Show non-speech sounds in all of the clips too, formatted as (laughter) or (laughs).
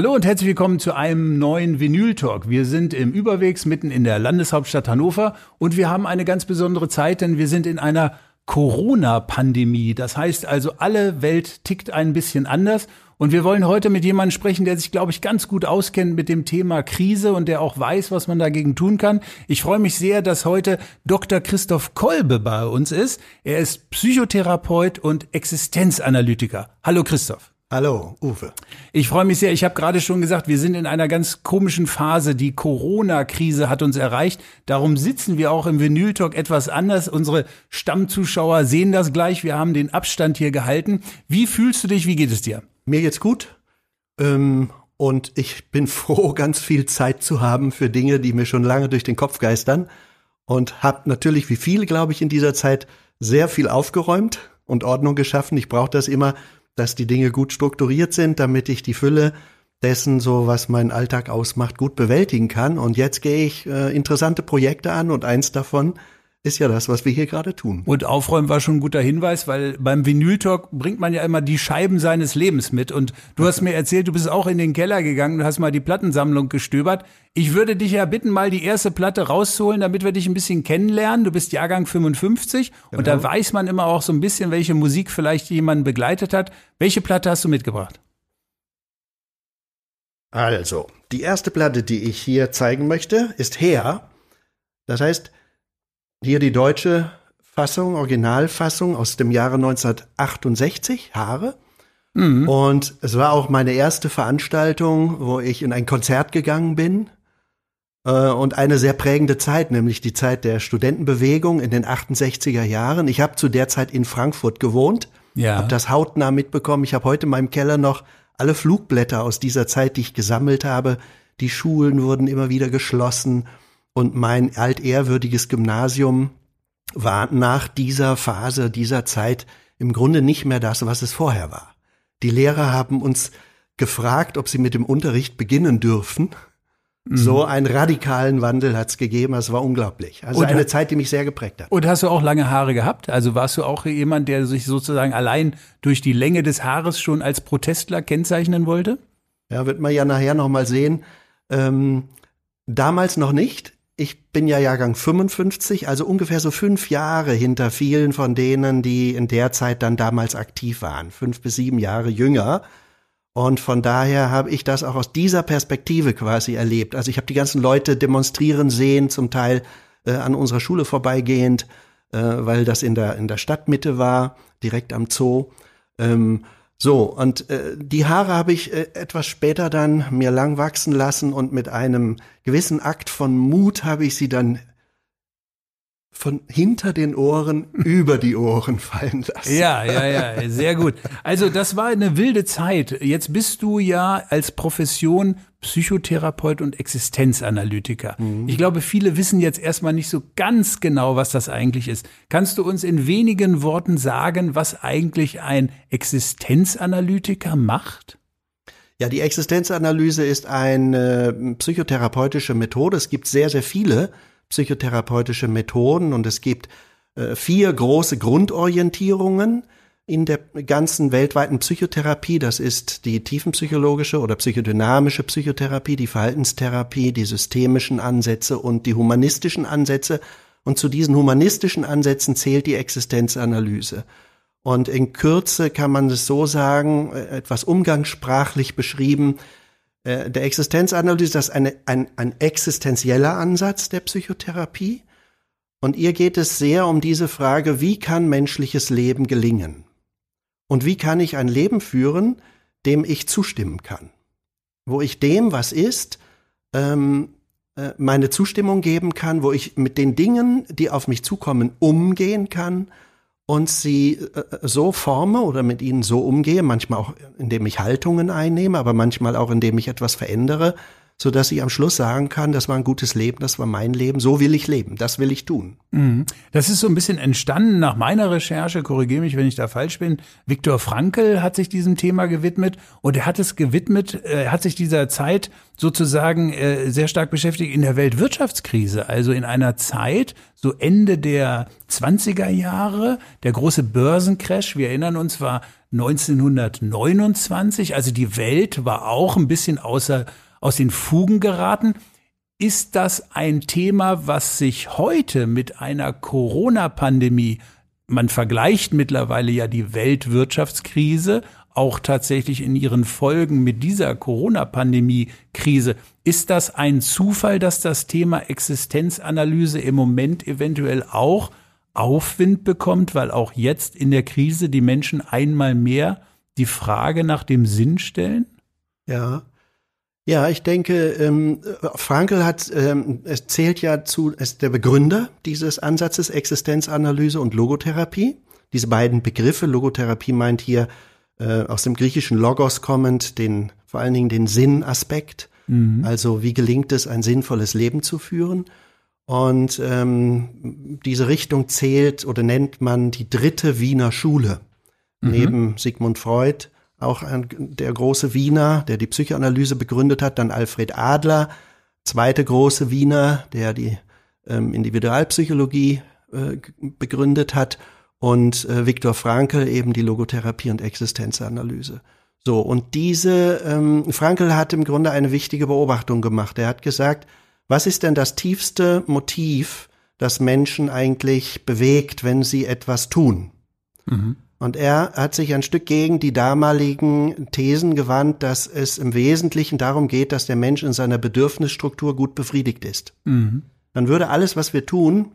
Hallo und herzlich willkommen zu einem neuen Vinyl Talk. Wir sind im Überwegs mitten in der Landeshauptstadt Hannover und wir haben eine ganz besondere Zeit, denn wir sind in einer Corona-Pandemie. Das heißt also, alle Welt tickt ein bisschen anders. Und wir wollen heute mit jemandem sprechen, der sich, glaube ich, ganz gut auskennt mit dem Thema Krise und der auch weiß, was man dagegen tun kann. Ich freue mich sehr, dass heute Dr. Christoph Kolbe bei uns ist. Er ist Psychotherapeut und Existenzanalytiker. Hallo Christoph. Hallo, Uwe. Ich freue mich sehr. Ich habe gerade schon gesagt, wir sind in einer ganz komischen Phase. Die Corona-Krise hat uns erreicht. Darum sitzen wir auch im Vinyl Talk etwas anders. Unsere Stammzuschauer sehen das gleich. Wir haben den Abstand hier gehalten. Wie fühlst du dich? Wie geht es dir? Mir geht's gut. Ähm, und ich bin (laughs) froh, ganz viel Zeit zu haben für Dinge, die mir schon lange durch den Kopf geistern. Und habe natürlich, wie viele, glaube ich, in dieser Zeit sehr viel aufgeräumt und Ordnung geschaffen. Ich brauche das immer dass die Dinge gut strukturiert sind, damit ich die Fülle dessen, so was meinen Alltag ausmacht, gut bewältigen kann. Und jetzt gehe ich äh, interessante Projekte an und eins davon ist ja das, was wir hier gerade tun. Und Aufräumen war schon ein guter Hinweis, weil beim Vinyl-Talk bringt man ja immer die Scheiben seines Lebens mit. Und du hast mir erzählt, du bist auch in den Keller gegangen und hast mal die Plattensammlung gestöbert. Ich würde dich ja bitten, mal die erste Platte rauszuholen, damit wir dich ein bisschen kennenlernen. Du bist Jahrgang 55 genau. und da genau. weiß man immer auch so ein bisschen, welche Musik vielleicht jemanden begleitet hat. Welche Platte hast du mitgebracht? Also, die erste Platte, die ich hier zeigen möchte, ist Her. Das heißt, hier die deutsche Fassung, Originalfassung aus dem Jahre 1968, Haare. Mhm. Und es war auch meine erste Veranstaltung, wo ich in ein Konzert gegangen bin. Äh, und eine sehr prägende Zeit, nämlich die Zeit der Studentenbewegung in den 68er Jahren. Ich habe zu der Zeit in Frankfurt gewohnt, ja. habe das hautnah mitbekommen. Ich habe heute in meinem Keller noch alle Flugblätter aus dieser Zeit, die ich gesammelt habe. Die Schulen wurden immer wieder geschlossen. Und mein altehrwürdiges Gymnasium war nach dieser Phase, dieser Zeit im Grunde nicht mehr das, was es vorher war. Die Lehrer haben uns gefragt, ob sie mit dem Unterricht beginnen dürfen. Mhm. So einen radikalen Wandel hat es gegeben, es war unglaublich. Also und, eine Zeit, die mich sehr geprägt hat. Und hast du auch lange Haare gehabt? Also warst du auch jemand, der sich sozusagen allein durch die Länge des Haares schon als Protestler kennzeichnen wollte? Ja, wird man ja nachher noch mal sehen. Ähm, damals noch nicht ich bin ja Jahrgang 55, also ungefähr so fünf Jahre hinter vielen von denen, die in der Zeit dann damals aktiv waren. Fünf bis sieben Jahre jünger. Und von daher habe ich das auch aus dieser Perspektive quasi erlebt. Also ich habe die ganzen Leute demonstrieren sehen, zum Teil äh, an unserer Schule vorbeigehend, äh, weil das in der, in der Stadtmitte war, direkt am Zoo. Ähm, so, und äh, die Haare habe ich äh, etwas später dann mir lang wachsen lassen und mit einem gewissen Akt von Mut habe ich sie dann von hinter den Ohren (laughs) über die Ohren fallen lassen. Ja, ja, ja, sehr gut. Also das war eine wilde Zeit. Jetzt bist du ja als Profession Psychotherapeut und Existenzanalytiker. Mhm. Ich glaube, viele wissen jetzt erstmal nicht so ganz genau, was das eigentlich ist. Kannst du uns in wenigen Worten sagen, was eigentlich ein Existenzanalytiker macht? Ja, die Existenzanalyse ist eine psychotherapeutische Methode. Es gibt sehr, sehr viele psychotherapeutische Methoden und es gibt äh, vier große Grundorientierungen in der ganzen weltweiten Psychotherapie. Das ist die tiefenpsychologische oder psychodynamische Psychotherapie, die Verhaltenstherapie, die systemischen Ansätze und die humanistischen Ansätze. Und zu diesen humanistischen Ansätzen zählt die Existenzanalyse. Und in Kürze kann man es so sagen, äh, etwas umgangssprachlich beschrieben, äh, der Existenzanalyse, das ist eine, ein, ein existenzieller Ansatz der Psychotherapie. Und ihr geht es sehr um diese Frage, wie kann menschliches Leben gelingen? Und wie kann ich ein Leben führen, dem ich zustimmen kann? Wo ich dem, was ist, ähm, äh, meine Zustimmung geben kann, wo ich mit den Dingen, die auf mich zukommen, umgehen kann und sie äh, so forme oder mit ihnen so umgehe, manchmal auch indem ich Haltungen einnehme, aber manchmal auch indem ich etwas verändere, so dass ich am Schluss sagen kann, das war ein gutes Leben, das war mein Leben, so will ich leben, das will ich tun. Mhm. Das ist so ein bisschen entstanden nach meiner Recherche, korrigiere mich, wenn ich da falsch bin. Viktor Frankl hat sich diesem Thema gewidmet und er hat es gewidmet, äh, er hat sich dieser Zeit sozusagen äh, sehr stark beschäftigt in der Weltwirtschaftskrise, also in einer Zeit, so Ende der 20er Jahre, der große Börsencrash, wir erinnern uns, war 1929, also die Welt war auch ein bisschen außer aus den Fugen geraten. Ist das ein Thema, was sich heute mit einer Corona-Pandemie, man vergleicht mittlerweile ja die Weltwirtschaftskrise, auch tatsächlich in ihren Folgen mit dieser Corona-Pandemie-Krise. Ist das ein Zufall, dass das Thema Existenzanalyse im Moment eventuell auch Aufwind bekommt, weil auch jetzt in der Krise die Menschen einmal mehr die Frage nach dem Sinn stellen? Ja, ja, ich denke, ähm, Frankl hat, ähm, es zählt ja zu, ist der Begründer dieses Ansatzes Existenzanalyse und Logotherapie. Diese beiden Begriffe, Logotherapie meint hier äh, aus dem griechischen Logos kommend, den, vor allen Dingen den Sinnaspekt. Mhm. Also wie gelingt es, ein sinnvolles Leben zu führen? Und ähm, diese Richtung zählt oder nennt man die dritte Wiener Schule. Mhm. Neben Sigmund Freud auch ein, der große Wiener, der die Psychoanalyse begründet hat, dann Alfred Adler, zweite große Wiener, der die ähm, Individualpsychologie äh, begründet hat und äh, Viktor Frankl eben die Logotherapie und Existenzanalyse. So, und diese, ähm, Frankl hat im Grunde eine wichtige Beobachtung gemacht. Er hat gesagt, was ist denn das tiefste Motiv, das Menschen eigentlich bewegt, wenn sie etwas tun? Mhm. Und er hat sich ein Stück gegen die damaligen Thesen gewandt, dass es im Wesentlichen darum geht, dass der Mensch in seiner Bedürfnisstruktur gut befriedigt ist. Mhm. Dann würde alles, was wir tun,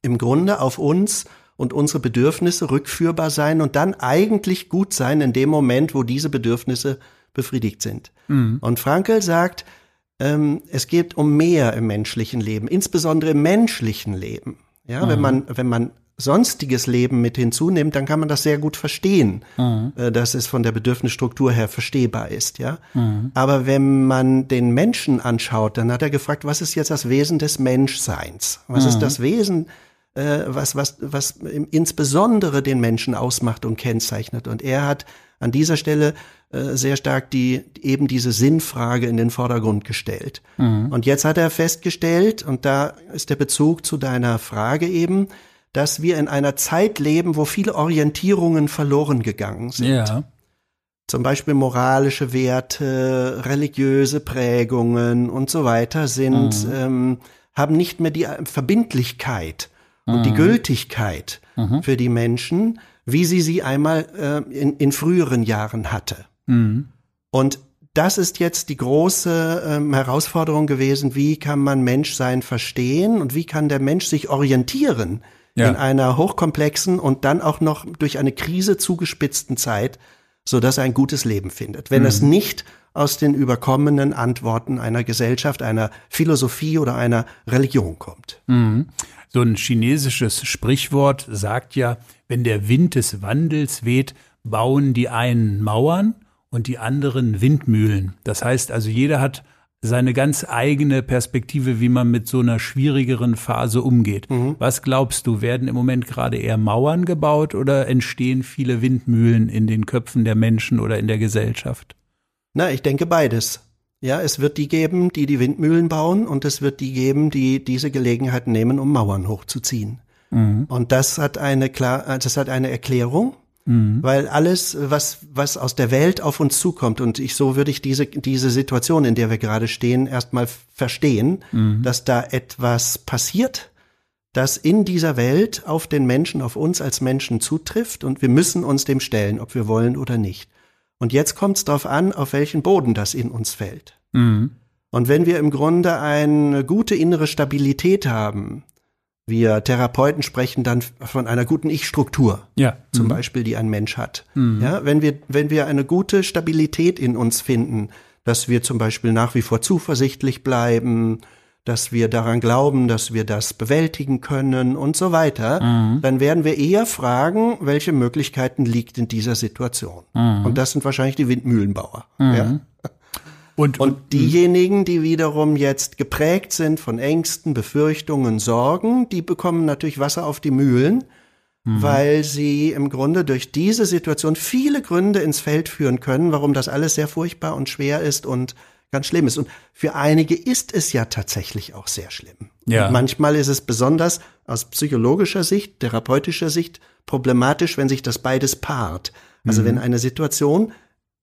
im Grunde auf uns und unsere Bedürfnisse rückführbar sein und dann eigentlich gut sein in dem Moment, wo diese Bedürfnisse befriedigt sind. Mhm. Und Frankel sagt, ähm, es geht um mehr im menschlichen Leben, insbesondere im menschlichen Leben. Ja, mhm. wenn man, wenn man sonstiges Leben mit hinzunimmt, dann kann man das sehr gut verstehen, mhm. Äh, dass es von der Bedürfnisstruktur her verstehbar ist, ja. Mhm. Aber wenn man den Menschen anschaut, dann hat er gefragt, was ist jetzt das Wesen des Menschseins? Was mhm. ist das Wesen, äh, was, was, was insbesondere den Menschen ausmacht und kennzeichnet? Und er hat an dieser Stelle äh, sehr stark die eben diese Sinnfrage in den Vordergrund gestellt. Mhm. Und jetzt hat er festgestellt, und da ist der Bezug zu deiner Frage eben, dass wir in einer Zeit leben, wo viele Orientierungen verloren gegangen sind. Ja. Zum Beispiel moralische Werte, religiöse Prägungen und so weiter sind, mhm. ähm, haben nicht mehr die Verbindlichkeit mhm. und die mhm. Gültigkeit mhm. für die Menschen, wie sie sie einmal äh, in, in früheren Jahren hatte. Mhm. Und das ist jetzt die große ähm, Herausforderung gewesen, wie kann man Menschsein verstehen und wie kann der Mensch sich orientieren ja. in einer hochkomplexen und dann auch noch durch eine Krise zugespitzten Zeit, so dass er ein gutes Leben findet. Wenn mhm. es nicht aus den überkommenen Antworten einer Gesellschaft, einer Philosophie oder einer Religion kommt. Mhm. So ein chinesisches Sprichwort sagt ja, wenn der Wind des Wandels weht, bauen die einen Mauern und die anderen Windmühlen. Das heißt also, jeder hat seine ganz eigene Perspektive, wie man mit so einer schwierigeren Phase umgeht. Mhm. Was glaubst du, werden im Moment gerade eher Mauern gebaut oder entstehen viele Windmühlen in den Köpfen der Menschen oder in der Gesellschaft? Na, ich denke beides. Ja, es wird die geben, die die Windmühlen bauen und es wird die geben, die diese Gelegenheit nehmen, um Mauern hochzuziehen. Mhm. Und das hat eine klar, das hat eine Erklärung. Mhm. Weil alles, was, was aus der Welt auf uns zukommt, und ich, so würde ich diese, diese Situation, in der wir gerade stehen, erstmal verstehen, mhm. dass da etwas passiert, das in dieser Welt auf den Menschen, auf uns als Menschen zutrifft, und wir müssen uns dem stellen, ob wir wollen oder nicht. Und jetzt kommt es darauf an, auf welchen Boden das in uns fällt. Mhm. Und wenn wir im Grunde eine gute innere Stabilität haben, wir Therapeuten sprechen dann von einer guten Ich-Struktur, ja. zum mhm. Beispiel, die ein Mensch hat. Mhm. Ja, wenn wir, wenn wir eine gute Stabilität in uns finden, dass wir zum Beispiel nach wie vor zuversichtlich bleiben, dass wir daran glauben, dass wir das bewältigen können und so weiter, mhm. dann werden wir eher fragen, welche Möglichkeiten liegt in dieser Situation. Mhm. Und das sind wahrscheinlich die Windmühlenbauer. Mhm. Ja. Und, und diejenigen, die wiederum jetzt geprägt sind von Ängsten, Befürchtungen, Sorgen, die bekommen natürlich Wasser auf die Mühlen, mhm. weil sie im Grunde durch diese Situation viele Gründe ins Feld führen können, warum das alles sehr furchtbar und schwer ist und ganz schlimm ist. Und für einige ist es ja tatsächlich auch sehr schlimm. Ja. Und manchmal ist es besonders aus psychologischer Sicht, therapeutischer Sicht problematisch, wenn sich das beides paart. Also mhm. wenn eine Situation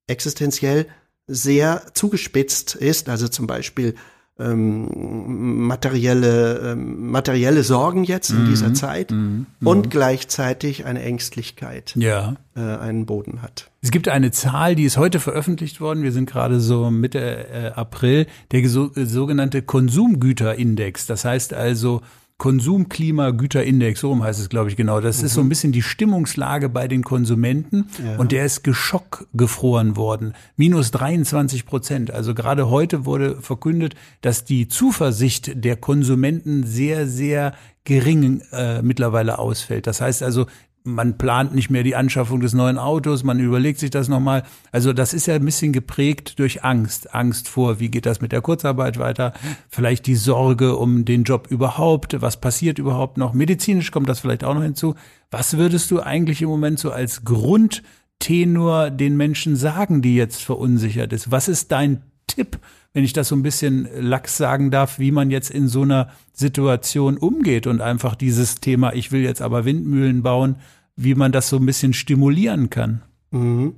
existenziell sehr zugespitzt ist, also zum Beispiel ähm, materielle, ähm, materielle Sorgen jetzt in dieser mhm. Zeit mhm. und gleichzeitig eine Ängstlichkeit ja. äh, einen Boden hat. Es gibt eine Zahl, die ist heute veröffentlicht worden. Wir sind gerade so Mitte äh, April, der so, äh, sogenannte Konsumgüterindex. Das heißt also, Konsumklimagüterindex, so heißt es, glaube ich, genau. Das mhm. ist so ein bisschen die Stimmungslage bei den Konsumenten ja. und der ist geschockgefroren worden. Minus 23 Prozent. Also gerade heute wurde verkündet, dass die Zuversicht der Konsumenten sehr, sehr gering äh, mittlerweile ausfällt. Das heißt also, man plant nicht mehr die Anschaffung des neuen Autos, man überlegt sich das nochmal. Also das ist ja ein bisschen geprägt durch Angst. Angst vor, wie geht das mit der Kurzarbeit weiter? Vielleicht die Sorge um den Job überhaupt. Was passiert überhaupt noch? Medizinisch kommt das vielleicht auch noch hinzu. Was würdest du eigentlich im Moment so als Grundtenor den Menschen sagen, die jetzt verunsichert ist? Was ist dein Tipp wenn ich das so ein bisschen lax sagen darf, wie man jetzt in so einer Situation umgeht und einfach dieses Thema, ich will jetzt aber Windmühlen bauen, wie man das so ein bisschen stimulieren kann. Mhm.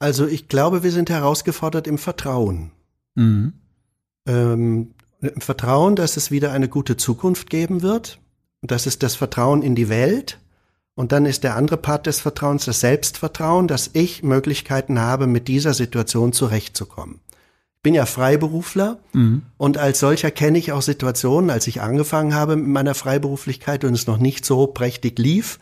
Also ich glaube, wir sind herausgefordert im Vertrauen. Mhm. Ähm, Im Vertrauen, dass es wieder eine gute Zukunft geben wird. Das ist das Vertrauen in die Welt. Und dann ist der andere Part des Vertrauens das Selbstvertrauen, dass ich Möglichkeiten habe, mit dieser Situation zurechtzukommen bin ja Freiberufler mhm. und als solcher kenne ich auch Situationen, als ich angefangen habe mit meiner Freiberuflichkeit und es noch nicht so prächtig lief,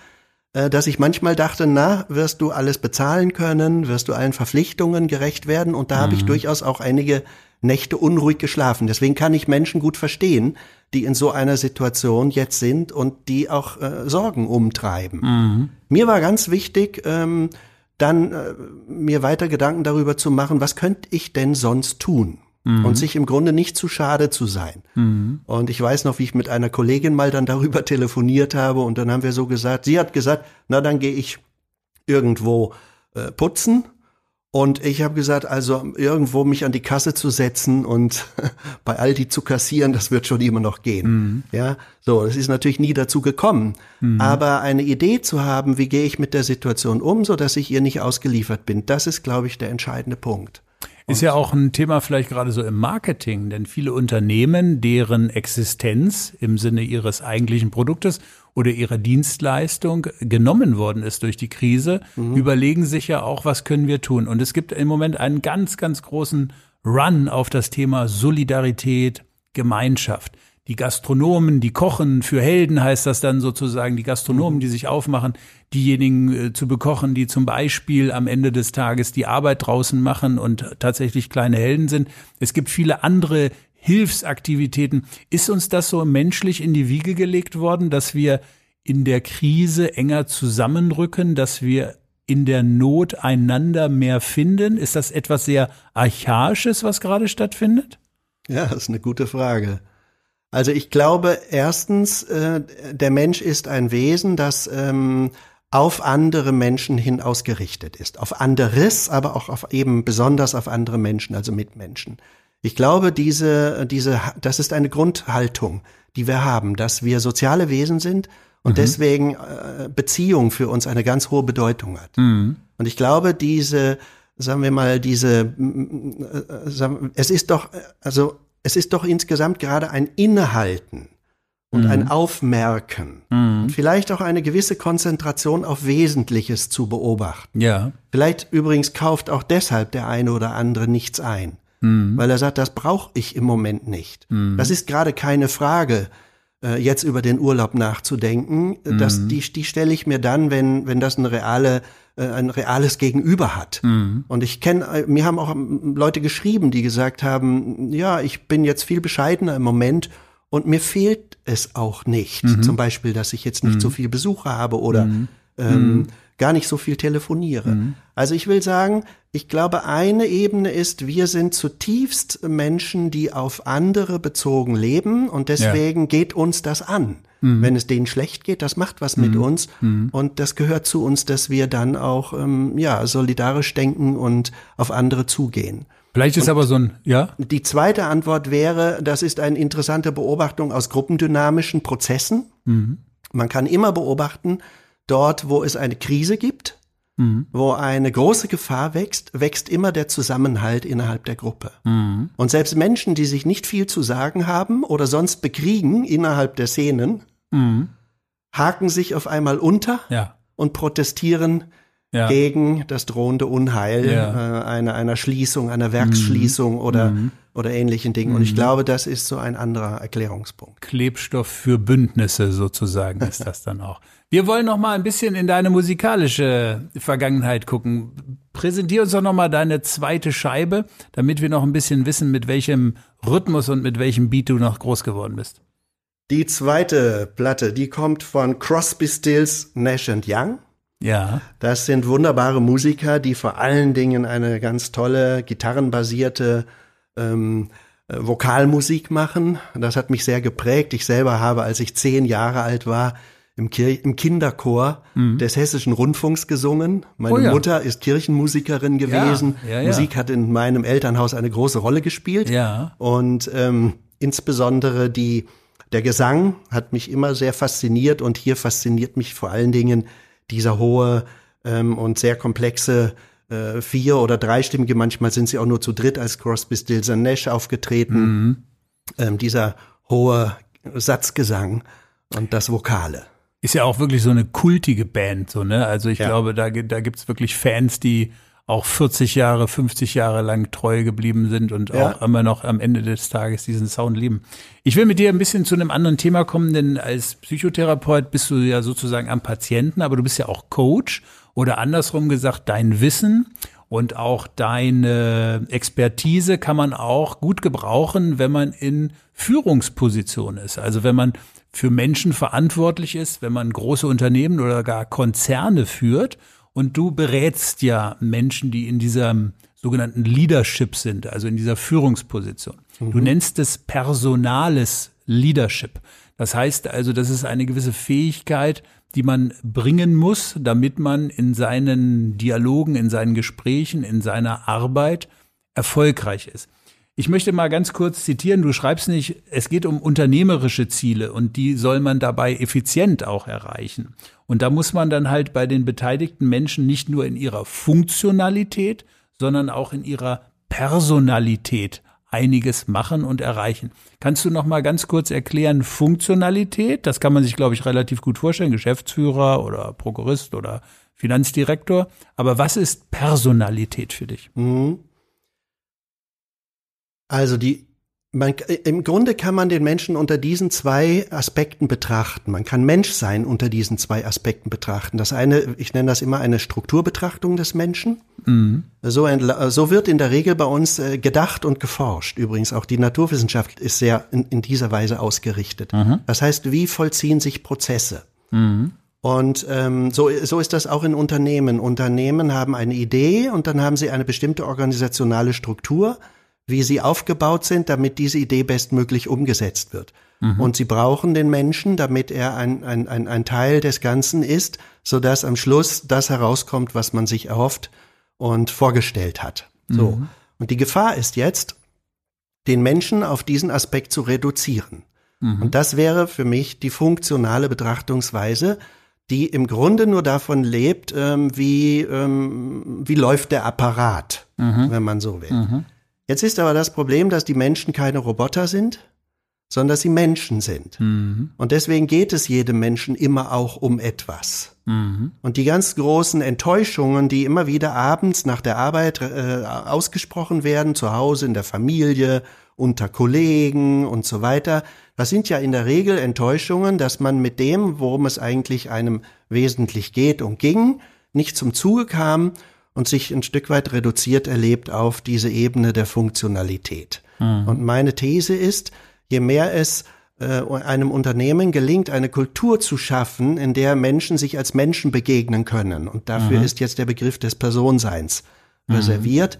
äh, dass ich manchmal dachte, na, wirst du alles bezahlen können, wirst du allen Verpflichtungen gerecht werden und da mhm. habe ich mhm. durchaus auch einige Nächte unruhig geschlafen. Deswegen kann ich Menschen gut verstehen, die in so einer Situation jetzt sind und die auch äh, Sorgen umtreiben. Mhm. Mir war ganz wichtig, ähm, dann äh, mir weiter Gedanken darüber zu machen, was könnte ich denn sonst tun? Mhm. Und sich im Grunde nicht zu schade zu sein. Mhm. Und ich weiß noch, wie ich mit einer Kollegin mal dann darüber (laughs) telefoniert habe und dann haben wir so gesagt, sie hat gesagt, na dann gehe ich irgendwo äh, putzen und ich habe gesagt, also irgendwo mich an die Kasse zu setzen und (laughs) bei Aldi zu kassieren, das wird schon immer noch gehen. Mhm. Ja, so, das ist natürlich nie dazu gekommen. Mhm. Aber eine Idee zu haben, wie gehe ich mit der Situation um, so dass ich ihr nicht ausgeliefert bin, das ist, glaube ich, der entscheidende Punkt. Ist ja auch ein Thema vielleicht gerade so im Marketing, denn viele Unternehmen, deren Existenz im Sinne ihres eigentlichen Produktes oder ihrer Dienstleistung genommen worden ist durch die Krise, mhm. überlegen sich ja auch, was können wir tun. Und es gibt im Moment einen ganz, ganz großen Run auf das Thema Solidarität, Gemeinschaft die Gastronomen, die kochen, für Helden heißt das dann sozusagen, die Gastronomen, die sich aufmachen, diejenigen äh, zu bekochen, die zum Beispiel am Ende des Tages die Arbeit draußen machen und tatsächlich kleine Helden sind. Es gibt viele andere Hilfsaktivitäten. Ist uns das so menschlich in die Wiege gelegt worden, dass wir in der Krise enger zusammenrücken, dass wir in der Not einander mehr finden? Ist das etwas sehr Archaisches, was gerade stattfindet? Ja, das ist eine gute Frage. Also ich glaube, erstens, äh, der Mensch ist ein Wesen, das ähm, auf andere Menschen hin ausgerichtet ist. Auf anderes, aber auch auf eben besonders auf andere Menschen, also Mitmenschen. Ich glaube, diese, diese, das ist eine Grundhaltung, die wir haben, dass wir soziale Wesen sind und mhm. deswegen äh, Beziehung für uns eine ganz hohe Bedeutung hat. Mhm. Und ich glaube, diese, sagen wir mal, diese, äh, äh es ist doch, also es ist doch insgesamt gerade ein Innehalten und mhm. ein Aufmerken. Mhm. Und vielleicht auch eine gewisse Konzentration auf Wesentliches zu beobachten. Ja. Vielleicht übrigens kauft auch deshalb der eine oder andere nichts ein. Mhm. Weil er sagt, das brauche ich im Moment nicht. Mhm. Das ist gerade keine Frage, äh, jetzt über den Urlaub nachzudenken. Das, mhm. die, die stelle ich mir dann, wenn, wenn das eine reale ein reales Gegenüber hat. Mhm. Und ich kenne, äh, mir haben auch ähm, Leute geschrieben, die gesagt haben, ja, ich bin jetzt viel bescheidener im Moment und mir fehlt es auch nicht. Mhm. Zum Beispiel, dass ich jetzt nicht mhm. so viel Besucher habe oder mhm. ähm, mhm. Gar nicht so viel telefoniere. Mhm. Also ich will sagen, ich glaube, eine Ebene ist, wir sind zutiefst Menschen, die auf andere bezogen leben und deswegen ja. geht uns das an. Mhm. Wenn es denen schlecht geht, das macht was mhm. mit uns mhm. und das gehört zu uns, dass wir dann auch ähm, ja solidarisch denken und auf andere zugehen. Vielleicht ist und aber so ein, ja? Die zweite Antwort wäre, das ist eine interessante Beobachtung aus gruppendynamischen Prozessen. Mhm. Man kann immer beobachten, dort, wo es eine Krise gibt, mhm. wo eine große Gefahr wächst, wächst immer der Zusammenhalt innerhalb der Gruppe. Mhm. Und selbst Menschen, die sich nicht viel zu sagen haben oder sonst bekriegen innerhalb der Szenen, mhm. haken sich auf einmal unter ja. und protestieren ja. gegen das drohende Unheil ja. äh, einer, einer Schließung, einer Werksschließung mhm. oder, mhm. oder ähnlichen Dingen. Und ich mhm. glaube, das ist so ein anderer Erklärungspunkt. Klebstoff für Bündnisse sozusagen (laughs) ist das dann auch. Wir wollen noch mal ein bisschen in deine musikalische Vergangenheit gucken. Präsentier uns doch noch mal deine zweite Scheibe, damit wir noch ein bisschen wissen, mit welchem Rhythmus und mit welchem Beat du noch groß geworden bist. Die zweite Platte, die kommt von Crosby, Stills, Nash Young. Ja. Das sind wunderbare Musiker, die vor allen Dingen eine ganz tolle gitarrenbasierte ähm, äh, Vokalmusik machen. Das hat mich sehr geprägt. Ich selber habe, als ich zehn Jahre alt war, im, Kir im Kinderchor mhm. des Hessischen Rundfunks gesungen. Meine oh ja. Mutter ist Kirchenmusikerin gewesen. Ja, ja, Musik hat in meinem Elternhaus eine große Rolle gespielt. Ja. Und ähm, insbesondere die der Gesang hat mich immer sehr fasziniert und hier fasziniert mich vor allen Dingen dieser hohe ähm, und sehr komplexe äh, vier- oder dreistimmige, manchmal sind sie auch nur zu dritt als Crosby, Stills Nash aufgetreten, mhm. ähm, dieser hohe Satzgesang und das Vokale. Ist ja auch wirklich so eine kultige Band, so, ne? Also ich ja. glaube, da, da gibt's wirklich Fans, die auch 40 Jahre, 50 Jahre lang treu geblieben sind und ja. auch immer noch am Ende des Tages diesen Sound lieben. Ich will mit dir ein bisschen zu einem anderen Thema kommen, denn als Psychotherapeut bist du ja sozusagen am Patienten, aber du bist ja auch Coach oder andersrum gesagt, dein Wissen und auch deine Expertise kann man auch gut gebrauchen, wenn man in Führungsposition ist. Also wenn man für Menschen verantwortlich ist, wenn man große Unternehmen oder gar Konzerne führt und du berätst ja Menschen, die in diesem sogenannten Leadership sind, also in dieser Führungsposition. Mhm. Du nennst es personales Leadership. Das heißt also, das ist eine gewisse Fähigkeit, die man bringen muss, damit man in seinen Dialogen, in seinen Gesprächen, in seiner Arbeit erfolgreich ist. Ich möchte mal ganz kurz zitieren, du schreibst nicht, es geht um unternehmerische Ziele und die soll man dabei effizient auch erreichen. Und da muss man dann halt bei den beteiligten Menschen nicht nur in ihrer Funktionalität, sondern auch in ihrer Personalität einiges machen und erreichen. Kannst du noch mal ganz kurz erklären Funktionalität? Das kann man sich glaube ich relativ gut vorstellen, Geschäftsführer oder Prokurist oder Finanzdirektor, aber was ist Personalität für dich? Mhm. Also die, man, im Grunde kann man den Menschen unter diesen zwei Aspekten betrachten. Man kann Mensch sein unter diesen zwei Aspekten betrachten. Das eine, ich nenne das immer eine Strukturbetrachtung des Menschen. Mhm. So, so wird in der Regel bei uns äh, gedacht und geforscht. Übrigens auch die Naturwissenschaft ist sehr in, in dieser Weise ausgerichtet. Mhm. Das heißt, wie vollziehen sich Prozesse? Mhm. Und ähm, so, so ist das auch in Unternehmen. Unternehmen haben eine Idee und dann haben sie eine bestimmte organisationale Struktur wie sie aufgebaut sind, damit diese Idee bestmöglich umgesetzt wird. Mhm. Und sie brauchen den Menschen, damit er ein, ein, ein, ein Teil des Ganzen ist, sodass am Schluss das herauskommt, was man sich erhofft und vorgestellt hat. So. Mhm. Und die Gefahr ist jetzt, den Menschen auf diesen Aspekt zu reduzieren. Mhm. Und das wäre für mich die funktionale Betrachtungsweise, die im Grunde nur davon lebt, ähm, wie, ähm, wie läuft der Apparat, mhm. wenn man so will. Mhm. Jetzt ist aber das Problem, dass die Menschen keine Roboter sind, sondern dass sie Menschen sind. Mhm. Und deswegen geht es jedem Menschen immer auch um etwas. Mhm. Und die ganz großen Enttäuschungen, die immer wieder abends nach der Arbeit äh, ausgesprochen werden, zu Hause, in der Familie, unter Kollegen und so weiter, das sind ja in der Regel Enttäuschungen, dass man mit dem, worum es eigentlich einem wesentlich geht und ging, nicht zum Zuge kam und sich ein Stück weit reduziert erlebt auf diese Ebene der Funktionalität. Mhm. Und meine These ist, je mehr es äh, einem Unternehmen gelingt, eine Kultur zu schaffen, in der Menschen sich als Menschen begegnen können. Und dafür mhm. ist jetzt der Begriff des Personseins mhm. reserviert.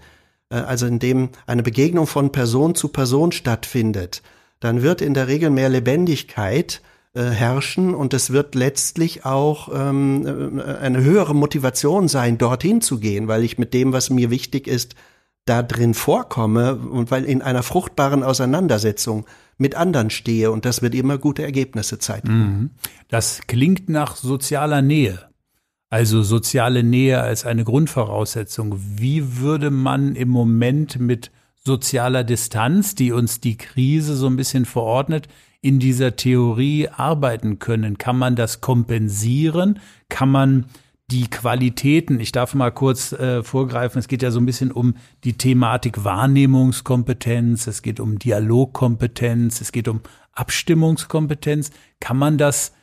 Äh, also in dem eine Begegnung von Person zu Person stattfindet, dann wird in der Regel mehr Lebendigkeit äh, herrschen und es wird letztlich auch ähm, äh, eine höhere Motivation sein, dorthin zu gehen, weil ich mit dem, was mir wichtig ist, da drin vorkomme und weil in einer fruchtbaren Auseinandersetzung mit anderen stehe und das wird immer gute Ergebnisse zeigen. Mhm. Das klingt nach sozialer Nähe. Also soziale Nähe als eine Grundvoraussetzung. Wie würde man im Moment mit sozialer Distanz, die uns die Krise so ein bisschen verordnet, in dieser Theorie arbeiten können? Kann man das kompensieren? Kann man die Qualitäten, ich darf mal kurz äh, vorgreifen, es geht ja so ein bisschen um die Thematik Wahrnehmungskompetenz, es geht um Dialogkompetenz, es geht um Abstimmungskompetenz. Kann man das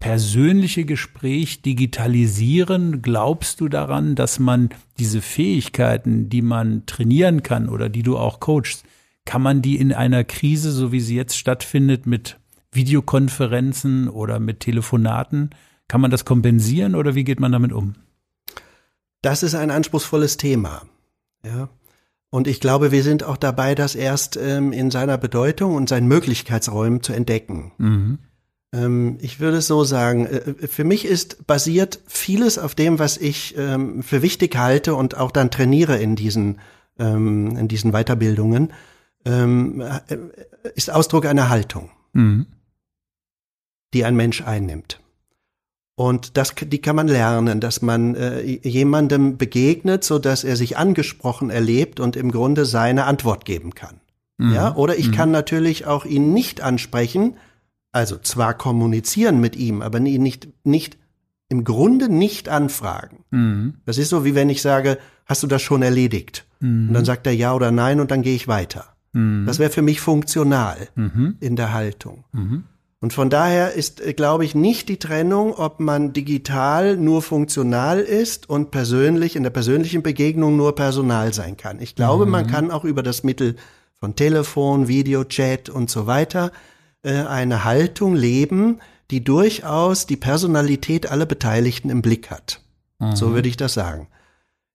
persönliche Gespräch digitalisieren? Glaubst du daran, dass man diese Fähigkeiten, die man trainieren kann oder die du auch coachst, kann man die in einer Krise, so wie sie jetzt stattfindet, mit Videokonferenzen oder mit Telefonaten, kann man das kompensieren oder wie geht man damit um? Das ist ein anspruchsvolles Thema. Ja. Und ich glaube, wir sind auch dabei, das erst ähm, in seiner Bedeutung und seinen Möglichkeitsräumen zu entdecken. Mhm. Ähm, ich würde es so sagen, äh, für mich ist basiert vieles auf dem, was ich ähm, für wichtig halte und auch dann trainiere in diesen, ähm, in diesen Weiterbildungen, ähm, äh, ist Ausdruck einer Haltung, mhm. die ein Mensch einnimmt. Und das, die kann man lernen, dass man äh, jemandem begegnet, so dass er sich angesprochen erlebt und im Grunde seine Antwort geben kann. Mhm. Ja, oder ich mhm. kann natürlich auch ihn nicht ansprechen, also zwar kommunizieren mit ihm, aber ihn nicht, nicht, im Grunde nicht anfragen. Mhm. Das ist so, wie wenn ich sage, hast du das schon erledigt? Und dann mhm. sagt er ja oder nein und dann gehe ich weiter. Mhm. Das wäre für mich funktional mhm. in der Haltung. Und von daher ist, äh, glaube ich, nicht die Trennung, ob man digital nur funktional ist und persönlich in der persönlichen Begegnung nur personal sein kann. Ich glaube, mhm. man kann auch über das Mittel von Telefon, Videochat und so weiter äh, eine Haltung leben, die durchaus die Personalität aller Beteiligten im Blick hat. Mhm. So würde ich das sagen.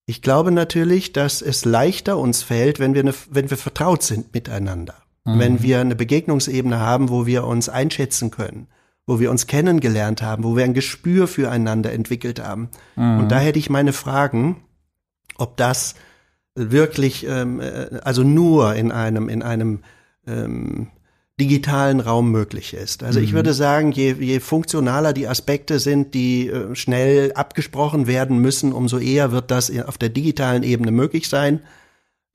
Ich glaube natürlich, dass es leichter uns fällt, wenn wir, eine, wenn wir vertraut sind miteinander. Mhm. Wenn wir eine Begegnungsebene haben, wo wir uns einschätzen können, wo wir uns kennengelernt haben, wo wir ein Gespür füreinander entwickelt haben. Mhm. Und da hätte ich meine Fragen, ob das wirklich, ähm, äh, also nur in einem, in einem ähm, digitalen Raum möglich ist. Also mhm. ich würde sagen, je, je funktionaler die Aspekte sind, die äh, schnell abgesprochen werden müssen, umso eher wird das auf der digitalen Ebene möglich sein.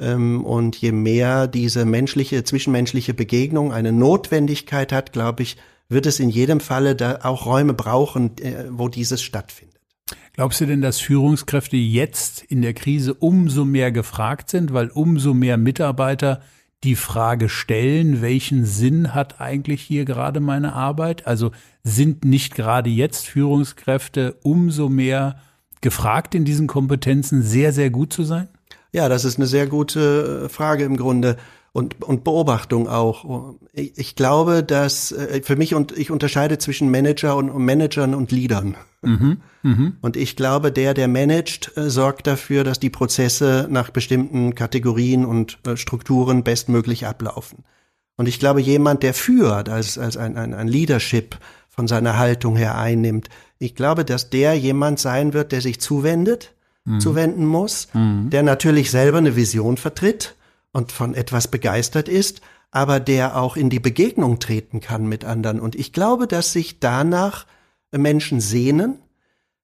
Ähm, und je mehr diese menschliche, zwischenmenschliche Begegnung eine Notwendigkeit hat, glaube ich, wird es in jedem Falle da auch Räume brauchen, äh, wo dieses stattfindet. Glaubst du denn, dass Führungskräfte jetzt in der Krise umso mehr gefragt sind, weil umso mehr Mitarbeiter die Frage stellen, welchen Sinn hat eigentlich hier gerade meine Arbeit? Also sind nicht gerade jetzt Führungskräfte umso mehr gefragt, in diesen Kompetenzen sehr, sehr gut zu sein? Ja, das ist eine sehr gute äh, Frage im Grunde und, und Beobachtung auch. Ich, glaube, dass äh, für mich und ich unterscheide zwischen Manager und, Managern und Leadern. Mhm, mh. Und ich glaube, der, der managt, äh, sorgt dafür, dass die Prozesse nach bestimmten Kategorien und Strukturen bestmöglich ablaufen. Und ich glaube, jemand, der führt, als, als ein, ein, ein Leadership von seiner Haltung her einnimmt, ich glaube, dass der jemand sein wird, der sich zuwendet, mhm. zuwenden muss, mhm. der natürlich selber eine Vision vertritt und von etwas begeistert ist, aber der auch in die Begegnung treten kann mit anderen. Und ich glaube, dass sich danach Menschen sehnen,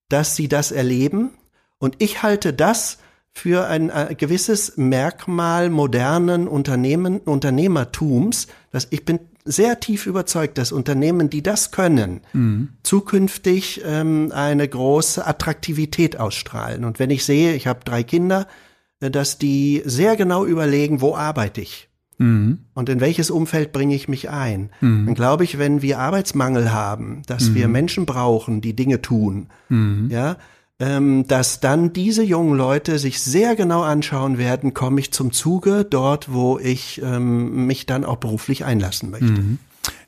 dass sie das erleben. Und ich halte das für ein, ein gewisses Merkmal modernen Unternehmen, Unternehmertums, dass ich bin sehr tief überzeugt, dass Unternehmen, die das können, mhm. zukünftig ähm, eine große Attraktivität ausstrahlen. Und wenn ich sehe, ich habe drei Kinder, äh, dass die sehr genau überlegen, wo arbeite ich? Mhm. Und in welches Umfeld bringe ich mich ein? Mhm. Dann glaube ich, wenn wir Arbeitsmangel haben, dass wir mhm. Menschen brauchen, die Dinge tun, mhm. ja, ähm, dass dann diese jungen Leute sich sehr genau anschauen werden, komme ich zum Zuge dort, wo ich ähm, mich dann auch beruflich einlassen möchte. Mhm.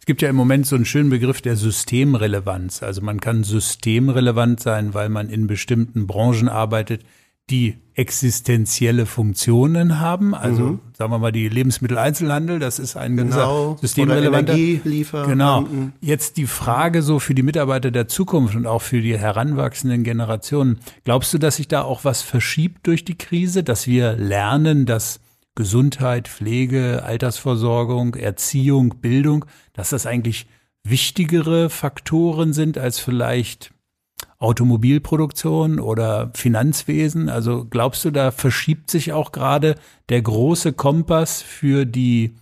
Es gibt ja im Moment so einen schönen Begriff der Systemrelevanz. Also man kann systemrelevant sein, weil man in bestimmten Branchen arbeitet, die existenzielle Funktionen haben. Also mhm. sagen wir mal die Lebensmitteleinzelhandel, das ist ein genau. systemrelevanter. Energieliefer. Genau. Jetzt die Frage so für die Mitarbeiter der Zukunft und auch für die heranwachsenden Generationen. Glaubst du, dass sich da auch was verschiebt durch die Krise, dass wir lernen, dass Gesundheit, Pflege, Altersversorgung, Erziehung, Bildung, dass das eigentlich wichtigere Faktoren sind als vielleicht Automobilproduktion oder Finanzwesen? Also glaubst du, da verschiebt sich auch gerade der große Kompass für die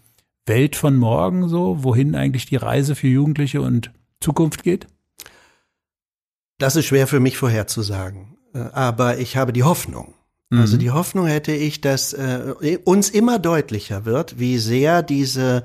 Welt von morgen so, wohin eigentlich die Reise für Jugendliche und Zukunft geht? Das ist schwer für mich vorherzusagen. Äh, aber ich habe die Hoffnung. Also mhm. die Hoffnung hätte ich, dass äh, uns immer deutlicher wird, wie sehr diese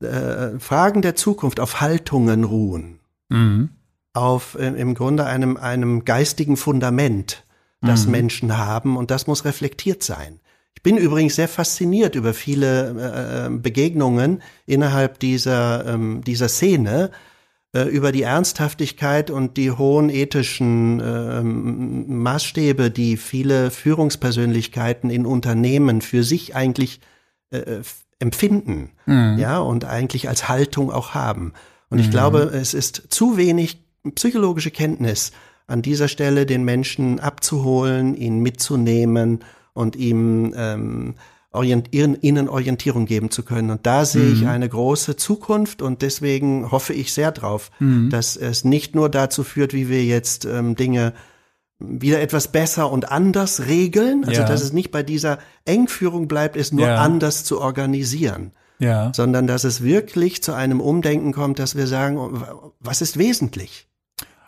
äh, Fragen der Zukunft auf Haltungen ruhen. Mhm auf äh, im Grunde einem, einem geistigen Fundament, das mhm. Menschen haben und das muss reflektiert sein. Ich bin übrigens sehr fasziniert über viele äh, äh, Begegnungen innerhalb dieser, ähm, dieser Szene, äh, über die Ernsthaftigkeit und die hohen ethischen äh, Maßstäbe, die viele Führungspersönlichkeiten in Unternehmen für sich eigentlich äh, äh empfinden, mhm. ja, und eigentlich als Haltung auch haben. Und ich mhm. glaube, es ist zu wenig psychologische Kenntnis an dieser Stelle den Menschen abzuholen, ihn mitzunehmen und ihm ähm, orient ihnen Orientierung geben zu können. Und da sehe mhm. ich eine große Zukunft und deswegen hoffe ich sehr drauf, mhm. dass es nicht nur dazu führt, wie wir jetzt ähm, Dinge wieder etwas besser und anders regeln, also ja. dass es nicht bei dieser Engführung bleibt, es nur ja. anders zu organisieren. Ja. sondern dass es wirklich zu einem Umdenken kommt, dass wir sagen, was ist wesentlich?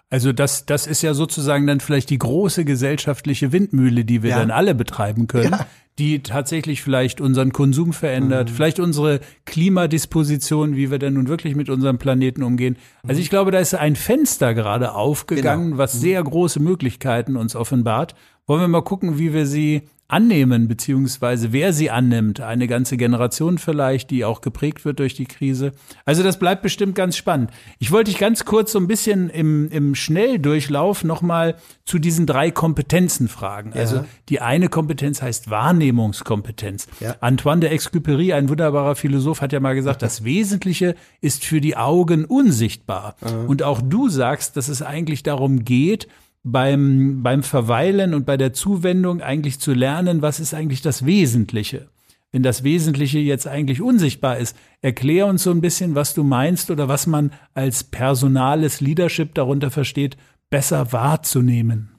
Also das, das ist ja sozusagen dann vielleicht die große gesellschaftliche Windmühle, die wir ja. dann alle betreiben können, ja. die tatsächlich vielleicht unseren Konsum verändert, mhm. vielleicht unsere Klimadisposition, wie wir denn nun wirklich mit unserem Planeten umgehen. Also ich glaube, da ist ein Fenster gerade aufgegangen, genau. was mhm. sehr große Möglichkeiten uns offenbart. Wollen wir mal gucken, wie wir sie annehmen, beziehungsweise wer sie annimmt. Eine ganze Generation vielleicht, die auch geprägt wird durch die Krise. Also das bleibt bestimmt ganz spannend. Ich wollte dich ganz kurz so ein bisschen im, im Schnelldurchlauf nochmal zu diesen drei Kompetenzen fragen. Ja. Also die eine Kompetenz heißt Wahrnehmungskompetenz. Ja. Antoine de Exupéry, ein wunderbarer Philosoph, hat ja mal gesagt, das Wesentliche ist für die Augen unsichtbar. Mhm. Und auch du sagst, dass es eigentlich darum geht, beim, beim Verweilen und bei der Zuwendung eigentlich zu lernen, was ist eigentlich das Wesentliche. Wenn das Wesentliche jetzt eigentlich unsichtbar ist, erklär uns so ein bisschen, was du meinst oder was man als personales Leadership darunter versteht, besser wahrzunehmen.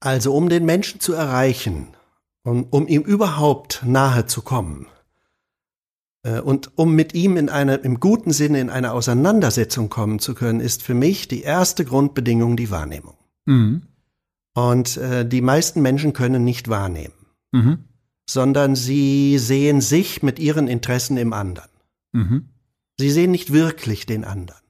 Also um den Menschen zu erreichen und um ihm überhaupt nahe zu kommen und um mit ihm in eine, im guten Sinne in eine Auseinandersetzung kommen zu können, ist für mich die erste Grundbedingung die Wahrnehmung. Mhm. Und äh, die meisten Menschen können nicht wahrnehmen, mhm. sondern sie sehen sich mit ihren Interessen im anderen. Mhm. Sie sehen nicht wirklich den anderen,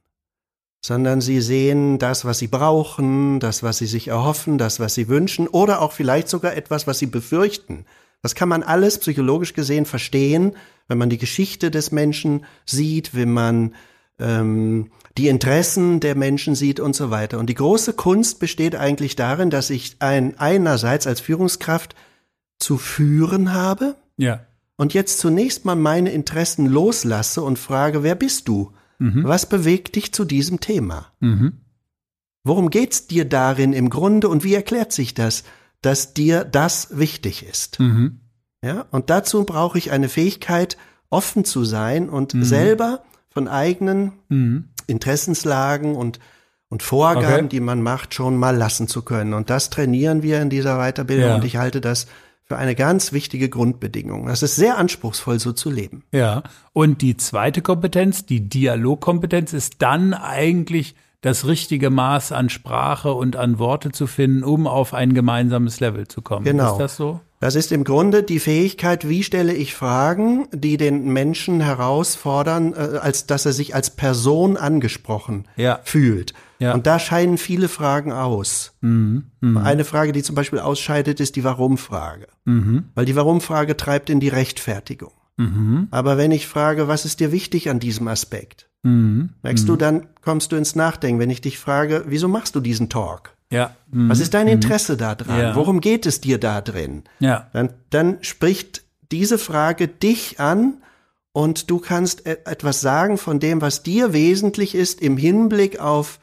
sondern sie sehen das, was sie brauchen, das, was sie sich erhoffen, das, was sie wünschen oder auch vielleicht sogar etwas, was sie befürchten. Das kann man alles psychologisch gesehen verstehen, wenn man die Geschichte des Menschen sieht, wenn man ähm, die Interessen der Menschen sieht und so weiter. Und die große Kunst besteht eigentlich darin, dass ich ein, einerseits als Führungskraft zu führen habe. Ja. Und jetzt zunächst mal meine Interessen loslasse und frage, wer bist du? Mhm. Was bewegt dich zu diesem Thema? Mhm. Worum geht's dir darin im Grunde und wie erklärt sich das, dass dir das wichtig ist? Mhm. Ja, und dazu brauche ich eine Fähigkeit, offen zu sein und mhm. selber von eigenen mhm. Interessenslagen und und Vorgaben, okay. die man macht, schon mal lassen zu können. Und das trainieren wir in dieser Weiterbildung ja. und ich halte das für eine ganz wichtige Grundbedingung. Das ist sehr anspruchsvoll, so zu leben. Ja. Und die zweite Kompetenz, die Dialogkompetenz, ist dann eigentlich das richtige Maß an Sprache und an Worte zu finden, um auf ein gemeinsames Level zu kommen. Genau. Ist das so? Das ist im Grunde die Fähigkeit, wie stelle ich Fragen, die den Menschen herausfordern, äh, als dass er sich als Person angesprochen ja. fühlt. Ja. Und da scheiden viele Fragen aus. Mhm. Mhm. Eine Frage, die zum Beispiel ausscheidet, ist die Warum-Frage. Mhm. Weil die Warum-Frage treibt in die Rechtfertigung. Mhm. Aber wenn ich frage, was ist dir wichtig an diesem Aspekt? Mhm. Merkst du, dann kommst du ins Nachdenken, wenn ich dich frage, wieso machst du diesen Talk? Ja. Mhm. Was ist dein Interesse da dran? Ja. Worum geht es dir da drin? Ja. Dann, dann spricht diese Frage dich an und du kannst e-, etwas sagen von dem, was dir wesentlich ist im Hinblick auf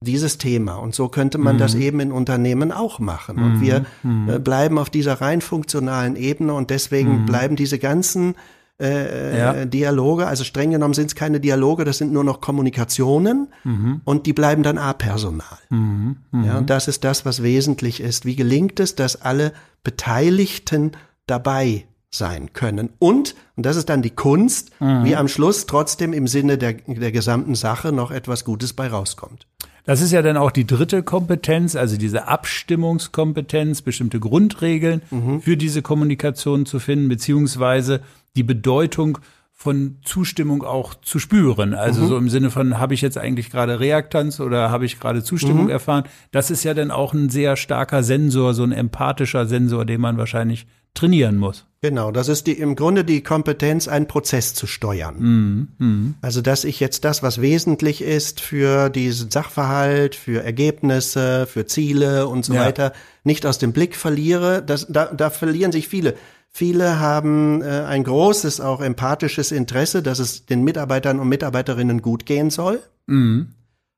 dieses Thema. Und so könnte man mhm. das eben in Unternehmen auch machen. Und mhm. wir mhm. äh, bleiben auf dieser rein funktionalen Ebene und deswegen mhm. bleiben diese ganzen äh, ja. Dialoge, also streng genommen sind es keine Dialoge, das sind nur noch Kommunikationen mhm. und die bleiben dann apersonal. Mhm. Ja, und das ist das, was wesentlich ist. Wie gelingt es, dass alle Beteiligten dabei sein können. Und, und das ist dann die Kunst, wie am Schluss trotzdem im Sinne der, der gesamten Sache noch etwas Gutes bei rauskommt. Das ist ja dann auch die dritte Kompetenz, also diese Abstimmungskompetenz, bestimmte Grundregeln mhm. für diese Kommunikation zu finden, beziehungsweise die Bedeutung von Zustimmung auch zu spüren. Also mhm. so im Sinne von, habe ich jetzt eigentlich gerade Reaktanz oder habe ich gerade Zustimmung mhm. erfahren? Das ist ja dann auch ein sehr starker Sensor, so ein empathischer Sensor, den man wahrscheinlich trainieren muss. Genau, das ist die, im Grunde die Kompetenz, einen Prozess zu steuern. Mhm. Mhm. Also, dass ich jetzt das, was wesentlich ist für diesen Sachverhalt, für Ergebnisse, für Ziele und so ja. weiter, nicht aus dem Blick verliere. Das, da, da verlieren sich viele. Viele haben äh, ein großes, auch empathisches Interesse, dass es den Mitarbeitern und Mitarbeiterinnen gut gehen soll. Mhm.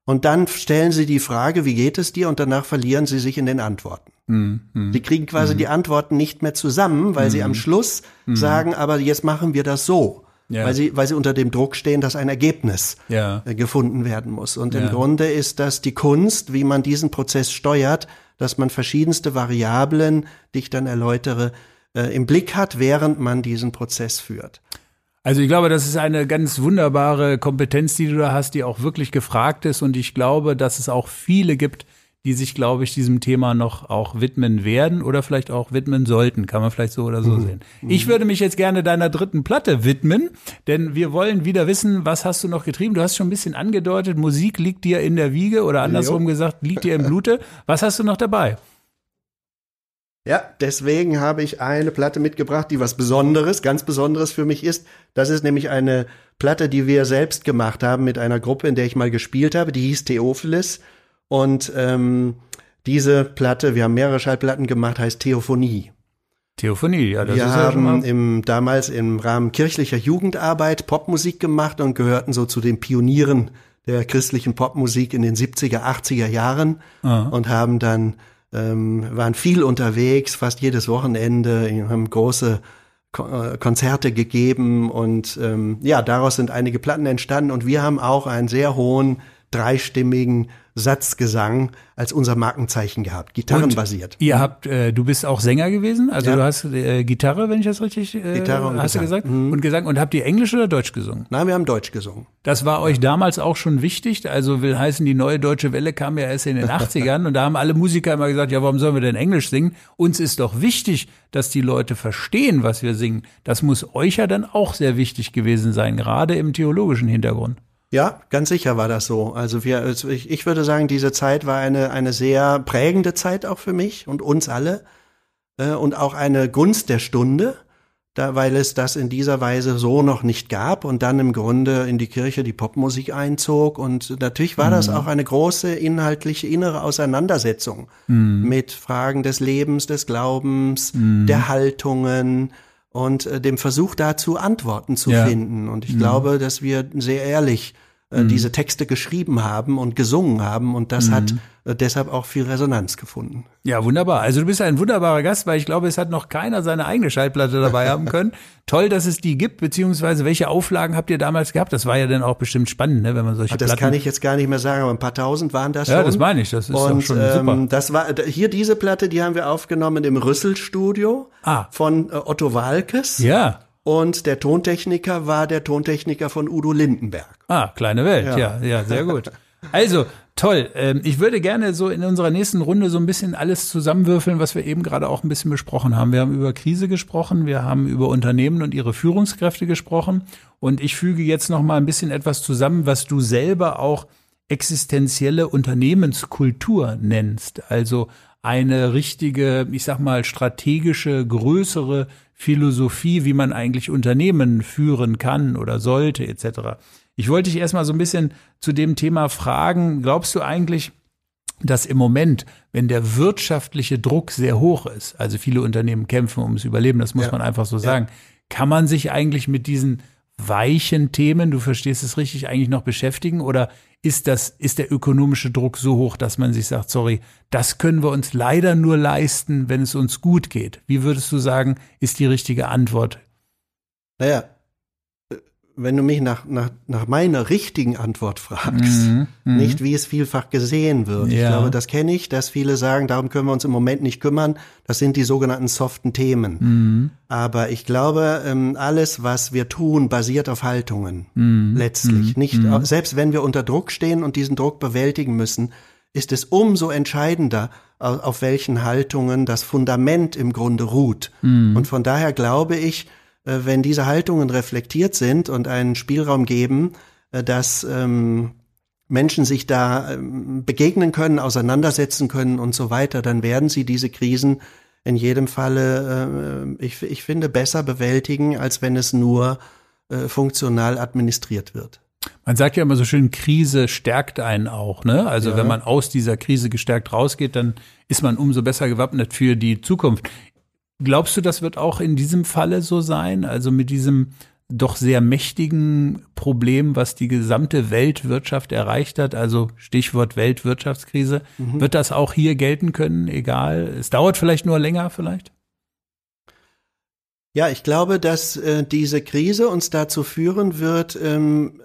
Und dann stellen sie die Frage, wie geht es dir? Und danach verlieren sie sich in den Antworten. Mhm. Sie kriegen quasi mhm. die Antworten nicht mehr zusammen, weil sie am mhm. Schluss mhm. sagen, aber jetzt machen wir das so. Ja. Weil sie, weil sie unter dem Druck stehen, dass ein Ergebnis ja. Äh, gefunden werden muss. Und ja. im Grunde ist das die Kunst, wie man diesen Prozess steuert, dass man verschiedenste Variablen, die ich dann erläutere, äh, im Blick hat, während man diesen Prozess führt. Also ich glaube, das ist eine ganz wunderbare Kompetenz, die du da hast, die auch wirklich gefragt ist. Und ich glaube, dass es auch viele gibt, die sich, glaube ich, diesem Thema noch auch widmen werden oder vielleicht auch widmen sollten. Kann man vielleicht so oder so mhm. sehen. Ich würde mich jetzt gerne deiner dritten Platte widmen, denn wir wollen wieder wissen, was hast du noch getrieben? Du hast schon ein bisschen angedeutet, Musik liegt dir in der Wiege oder andersrum jo. gesagt, liegt dir im Blute. Was hast du noch dabei? Ja, deswegen habe ich eine Platte mitgebracht, die was Besonderes, ganz Besonderes für mich ist. Das ist nämlich eine Platte, die wir selbst gemacht haben mit einer Gruppe, in der ich mal gespielt habe. Die hieß Theophilis. Und ähm, diese Platte, wir haben mehrere Schallplatten gemacht, heißt Theophonie. Theophonie, ja, das wir ist ja schon mal im, damals im Rahmen kirchlicher Jugendarbeit Popmusik gemacht und gehörten so zu den Pionieren der christlichen Popmusik in den 70er, 80er Jahren Aha. und haben dann ähm, waren viel unterwegs, fast jedes Wochenende, haben große äh, Konzerte gegeben und ähm, ja, daraus sind einige Platten entstanden. Und wir haben auch einen sehr hohen dreistimmigen Satzgesang als unser Markenzeichen gehabt, gitarrenbasiert. Und ihr habt, äh, du bist auch Sänger gewesen, also ja. du hast äh, Gitarre, wenn ich das richtig äh, Gitarre und hast Gesang. du gesagt mhm. und Gesang und habt ihr Englisch oder Deutsch gesungen? Nein, wir haben Deutsch gesungen. Das war euch damals auch schon wichtig, also will heißen, die neue deutsche Welle kam ja erst in den (laughs) 80ern und da haben alle Musiker immer gesagt, ja, warum sollen wir denn Englisch singen? Uns ist doch wichtig, dass die Leute verstehen, was wir singen. Das muss euch ja dann auch sehr wichtig gewesen sein, gerade im theologischen Hintergrund. Ja, ganz sicher war das so. Also wir, also ich, ich würde sagen, diese Zeit war eine, eine sehr prägende Zeit auch für mich und uns alle äh, und auch eine Gunst der Stunde, da, weil es das in dieser Weise so noch nicht gab und dann im Grunde in die Kirche die Popmusik einzog und natürlich war mhm. das auch eine große inhaltliche innere Auseinandersetzung mhm. mit Fragen des Lebens, des Glaubens, mhm. der Haltungen, und äh, dem Versuch dazu Antworten zu ja. finden. Und ich mhm. glaube, dass wir sehr ehrlich äh, mhm. diese Texte geschrieben haben und gesungen haben und das mhm. hat äh, deshalb auch viel Resonanz gefunden. Ja, wunderbar. Also du bist ein wunderbarer Gast, weil ich glaube, es hat noch keiner seine eigene Schallplatte dabei haben können. (laughs) Toll, dass es die gibt, beziehungsweise welche Auflagen habt ihr damals gehabt? Das war ja dann auch bestimmt spannend, ne, wenn man solche Ach, Das Platten kann ich jetzt gar nicht mehr sagen, aber ein paar tausend waren das schon. Ja, das meine ich, das ist und, schon ähm, super. Das war hier diese Platte, die haben wir aufgenommen im Rüsselstudio ah. von äh, Otto Walkes. Ja. Und der Tontechniker war der Tontechniker von Udo Lindenberg. Ah, kleine Welt, ja, ja, ja sehr gut. Also, toll. Ähm, ich würde gerne so in unserer nächsten Runde so ein bisschen alles zusammenwürfeln, was wir eben gerade auch ein bisschen besprochen haben. Wir haben über Krise gesprochen, wir haben über Unternehmen und ihre Führungskräfte gesprochen. Und ich füge jetzt noch mal ein bisschen etwas zusammen, was du selber auch existenzielle Unternehmenskultur nennst. Also eine richtige, ich sag mal, strategische, größere Philosophie, wie man eigentlich Unternehmen führen kann oder sollte, etc. Ich wollte dich erstmal so ein bisschen zu dem Thema fragen. Glaubst du eigentlich, dass im Moment, wenn der wirtschaftliche Druck sehr hoch ist, also viele Unternehmen kämpfen ums Überleben, das muss ja. man einfach so sagen, kann man sich eigentlich mit diesen weichen Themen, du verstehst es richtig, eigentlich noch beschäftigen? Oder ist das, ist der ökonomische Druck so hoch, dass man sich sagt, sorry, das können wir uns leider nur leisten, wenn es uns gut geht? Wie würdest du sagen, ist die richtige Antwort? Naja, wenn du mich nach, nach, nach meiner richtigen Antwort fragst, mhm, mhm. nicht wie es vielfach gesehen wird. Ja. Ich glaube, das kenne ich, dass viele sagen, darum können wir uns im Moment nicht kümmern. Das sind die sogenannten soften Themen. Mhm. Aber ich glaube, ähm, alles, was wir tun, basiert auf Haltungen. Mhm. Letztlich. Mhm. Nicht, mhm. selbst wenn wir unter Druck stehen und diesen Druck bewältigen müssen, ist es umso entscheidender, auf welchen Haltungen das Fundament im Grunde ruht. Und von daher glaube ich, wenn diese Haltungen reflektiert sind und einen Spielraum geben, äh, dass ähm, Menschen sich da ähm, begegnen können, auseinandersetzen können und so weiter, dann werden sie diese Krisen in jedem Falle, äh, ich, ich finde, besser bewältigen, als wenn es nur äh, funktional administriert wird. Man sagt ja immer so schön, Krise stärkt einen auch, ne? Also ja. wenn man aus dieser Krise gestärkt rausgeht, dann ist man umso besser gewappnet für die Zukunft. Glaubst du, das wird auch in diesem Falle so sein? Also mit diesem doch sehr mächtigen Problem, was die gesamte Weltwirtschaft erreicht hat, also Stichwort Weltwirtschaftskrise, mhm. wird das auch hier gelten können, egal? Es dauert vielleicht nur länger, vielleicht? Ja, ich glaube, dass äh, diese Krise uns dazu führen wird, ähm,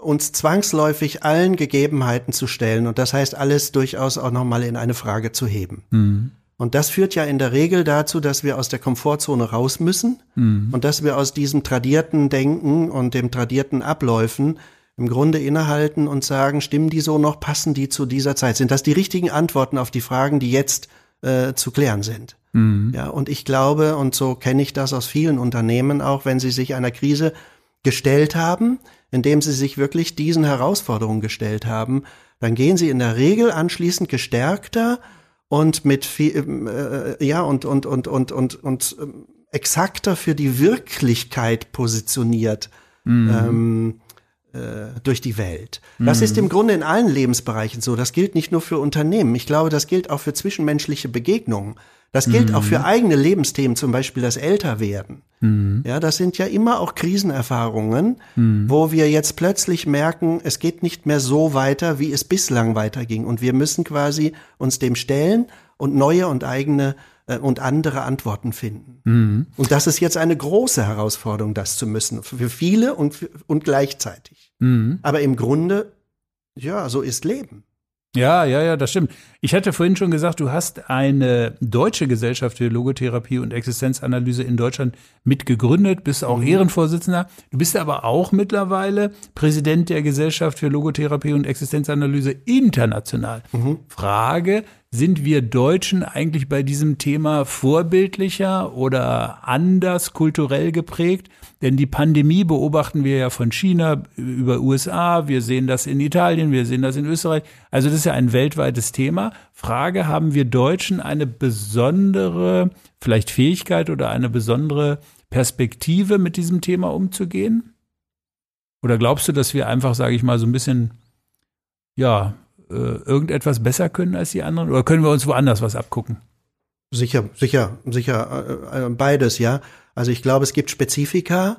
uns zwangsläufig allen Gegebenheiten zu stellen und das heißt alles durchaus auch nochmal in eine Frage zu heben. Mhm. Und das führt ja in der Regel dazu, dass wir aus der Komfortzone raus müssen mhm. und dass wir aus diesem tradierten Denken und dem tradierten Abläufen im Grunde innehalten und sagen, stimmen die so noch, passen die zu dieser Zeit? Sind das die richtigen Antworten auf die Fragen, die jetzt äh, zu klären sind? Mhm. Ja, und ich glaube, und so kenne ich das aus vielen Unternehmen auch, wenn sie sich einer Krise gestellt haben, indem sie sich wirklich diesen Herausforderungen gestellt haben, dann gehen sie in der Regel anschließend gestärkter und mit viel, ähm, äh, ja, und, und, und, und, und, und ähm, exakter für die Wirklichkeit positioniert. Mhm. Ähm, äh, durch die Welt. Das mhm. ist im Grunde in allen Lebensbereichen so. Das gilt nicht nur für Unternehmen. Ich glaube, das gilt auch für zwischenmenschliche Begegnungen. Das gilt mhm. auch für mhm. eigene Lebensthemen, zum Beispiel das Älterwerden. Mhm. Ja, das sind ja immer auch Krisenerfahrungen, mhm. wo wir jetzt plötzlich merken, es geht nicht mehr so weiter, wie es bislang weiterging. Und wir müssen quasi uns dem stellen und neue und eigene äh, und andere Antworten finden. Mhm. Und das ist jetzt eine große Herausforderung, das zu müssen, für viele und, für, und gleichzeitig. Mhm. Aber im Grunde, ja, so ist Leben. Ja, ja, ja, das stimmt. Ich hatte vorhin schon gesagt, du hast eine deutsche Gesellschaft für Logotherapie und Existenzanalyse in Deutschland mitgegründet, bist auch mhm. Ehrenvorsitzender. Du bist aber auch mittlerweile Präsident der Gesellschaft für Logotherapie und Existenzanalyse international. Mhm. Frage, sind wir Deutschen eigentlich bei diesem Thema vorbildlicher oder anders kulturell geprägt? Denn die Pandemie beobachten wir ja von China über USA, wir sehen das in Italien, wir sehen das in Österreich. Also das ist ja ein weltweites Thema. Frage, haben wir Deutschen eine besondere vielleicht Fähigkeit oder eine besondere Perspektive mit diesem Thema umzugehen? Oder glaubst du, dass wir einfach, sage ich mal, so ein bisschen, ja, irgendetwas besser können als die anderen? Oder können wir uns woanders was abgucken? Sicher, sicher, sicher, äh, äh, beides, ja. Also ich glaube, es gibt Spezifika,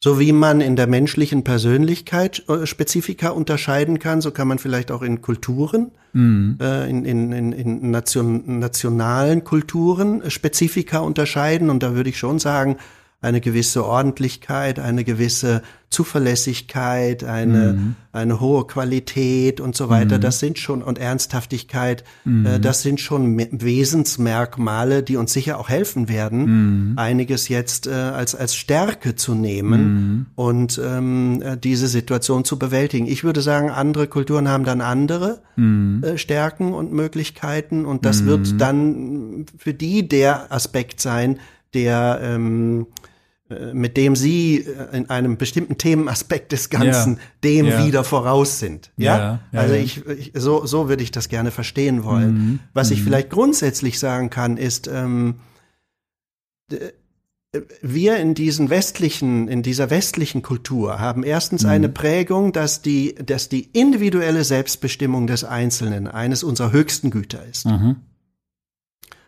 so wie man in der menschlichen Persönlichkeit äh, Spezifika unterscheiden kann, so kann man vielleicht auch in Kulturen, mhm. äh, in, in, in, in nation, nationalen Kulturen Spezifika unterscheiden. Und da würde ich schon sagen, eine gewisse Ordentlichkeit, eine gewisse Zuverlässigkeit, eine, mhm. eine hohe Qualität und so weiter. Mhm. Das sind schon, und Ernsthaftigkeit, mhm. äh, das sind schon Wesensmerkmale, die uns sicher auch helfen werden, mhm. einiges jetzt äh, als, als Stärke zu nehmen mhm. und ähm, äh, diese Situation zu bewältigen. Ich würde sagen, andere Kulturen haben dann andere mhm. äh, Stärken und Möglichkeiten und das wird dann für die der Aspekt sein, der ähm, äh, mit dem sie äh, in einem bestimmten Themenaspekt des Ganzen ja. dem ja. wieder voraus sind. Ja, ja also ich, ich, so so würde ich das gerne verstehen wollen. Mhm. Was mhm. ich vielleicht grundsätzlich sagen kann, ist ähm, wir in diesen westlichen, in dieser westlichen Kultur haben erstens mhm. eine Prägung, dass die, dass die individuelle Selbstbestimmung des Einzelnen eines unserer höchsten Güter ist. Mhm.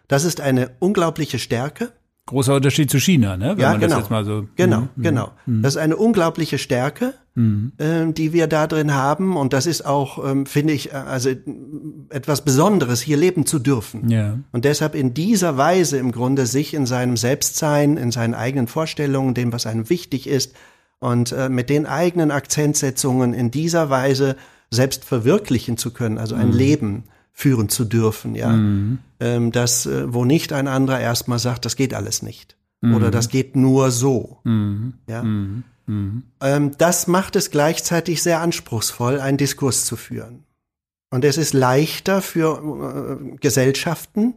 Das ist eine unglaubliche Stärke. Großer Unterschied zu China, ne? Wenn ja, genau. So, genau, mm, genau. Mm. Das ist eine unglaubliche Stärke, mm. äh, die wir da drin haben. Und das ist auch, ähm, finde ich, also etwas Besonderes, hier leben zu dürfen. Ja. Und deshalb in dieser Weise im Grunde sich in seinem Selbstsein, in seinen eigenen Vorstellungen, dem, was einem wichtig ist, und äh, mit den eigenen Akzentsetzungen in dieser Weise selbst verwirklichen zu können, also ein mhm. Leben führen zu dürfen, ja. Mhm. Ähm, das, äh, wo nicht ein anderer erstmal sagt, das geht alles nicht. Mhm. Oder das geht nur so. Mhm. Ja. Mhm. Mhm. Ähm, das macht es gleichzeitig sehr anspruchsvoll, einen Diskurs zu führen. Und es ist leichter für äh, Gesellschaften,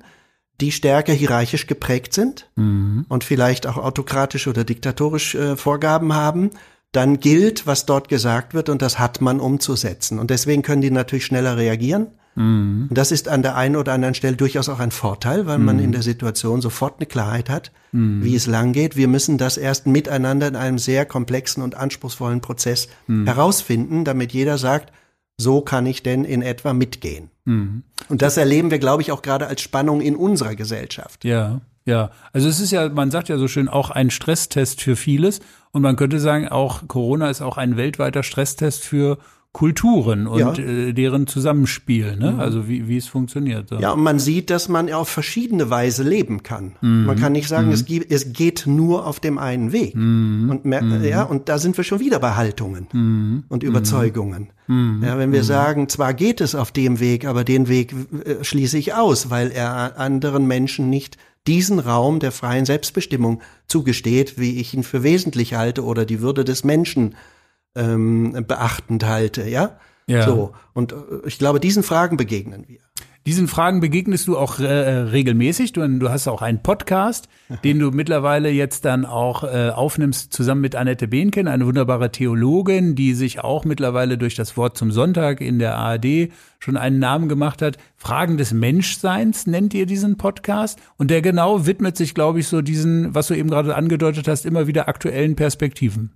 die stärker hierarchisch geprägt sind mhm. und vielleicht auch autokratisch oder diktatorisch äh, Vorgaben haben, dann gilt, was dort gesagt wird und das hat man umzusetzen. Und deswegen können die natürlich schneller reagieren Mhm. Und das ist an der einen oder anderen Stelle durchaus auch ein Vorteil, weil mhm. man in der Situation sofort eine Klarheit hat, mhm. wie es lang geht. Wir müssen das erst miteinander in einem sehr komplexen und anspruchsvollen Prozess mhm. herausfinden, damit jeder sagt, so kann ich denn in etwa mitgehen. Mhm. Und das erleben wir, glaube ich, auch gerade als Spannung in unserer Gesellschaft. Ja. Ja, also es ist ja, man sagt ja so schön, auch ein Stresstest für vieles. Und man könnte sagen, auch Corona ist auch ein weltweiter Stresstest für Kulturen und ja. äh, deren Zusammenspiel, ne? Mhm. also wie, wie es funktioniert. So. Ja, und man sieht, dass man auf verschiedene Weise leben kann. Mhm. Man kann nicht sagen, mhm. es, gibt, es geht nur auf dem einen Weg. Mhm. Und, mhm. ja, und da sind wir schon wieder bei Haltungen mhm. und Überzeugungen. Ja, wenn wir sagen, zwar geht es auf dem Weg, aber den Weg äh, schließe ich aus, weil er anderen Menschen nicht diesen Raum der freien Selbstbestimmung zugesteht, wie ich ihn für wesentlich halte oder die Würde des Menschen ähm, beachtend halte, ja? Ja. So. Und äh, ich glaube, diesen Fragen begegnen wir. Diesen Fragen begegnest du auch äh, regelmäßig. Du, du, hast auch einen Podcast, den du mittlerweile jetzt dann auch äh, aufnimmst, zusammen mit Annette Behnken, eine wunderbare Theologin, die sich auch mittlerweile durch das Wort zum Sonntag in der ARD schon einen Namen gemacht hat. Fragen des Menschseins nennt ihr diesen Podcast. Und der genau widmet sich, glaube ich, so diesen, was du eben gerade angedeutet hast, immer wieder aktuellen Perspektiven.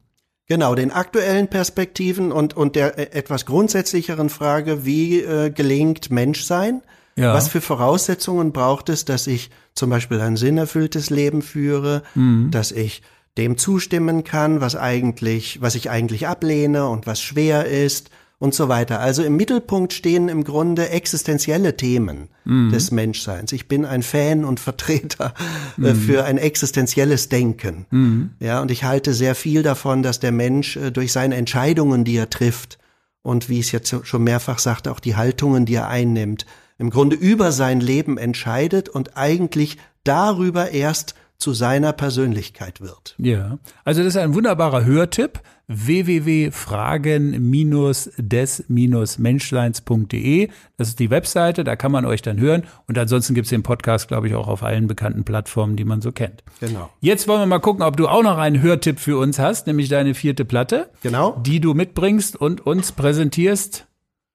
Genau, den aktuellen Perspektiven und, und der äh, etwas grundsätzlicheren Frage, wie äh, gelingt Menschsein? Ja. Was für Voraussetzungen braucht es, dass ich zum Beispiel ein sinnerfülltes Leben führe, mhm. dass ich dem zustimmen kann, was eigentlich, was ich eigentlich ablehne und was schwer ist und so weiter. Also im Mittelpunkt stehen im Grunde existenzielle Themen mhm. des Menschseins. Ich bin ein Fan und Vertreter äh, mhm. für ein existenzielles Denken. Mhm. Ja, und ich halte sehr viel davon, dass der Mensch äh, durch seine Entscheidungen, die er trifft und wie ich es jetzt schon mehrfach sagte, auch die Haltungen, die er einnimmt, im Grunde über sein Leben entscheidet und eigentlich darüber erst zu seiner Persönlichkeit wird. Ja, also das ist ein wunderbarer Hörtipp www.fragen-des-menschleins.de. Das ist die Webseite, da kann man euch dann hören. Und ansonsten gibt es den Podcast, glaube ich, auch auf allen bekannten Plattformen, die man so kennt. Genau. Jetzt wollen wir mal gucken, ob du auch noch einen Hörtipp für uns hast, nämlich deine vierte Platte. Genau. Die du mitbringst und uns präsentierst.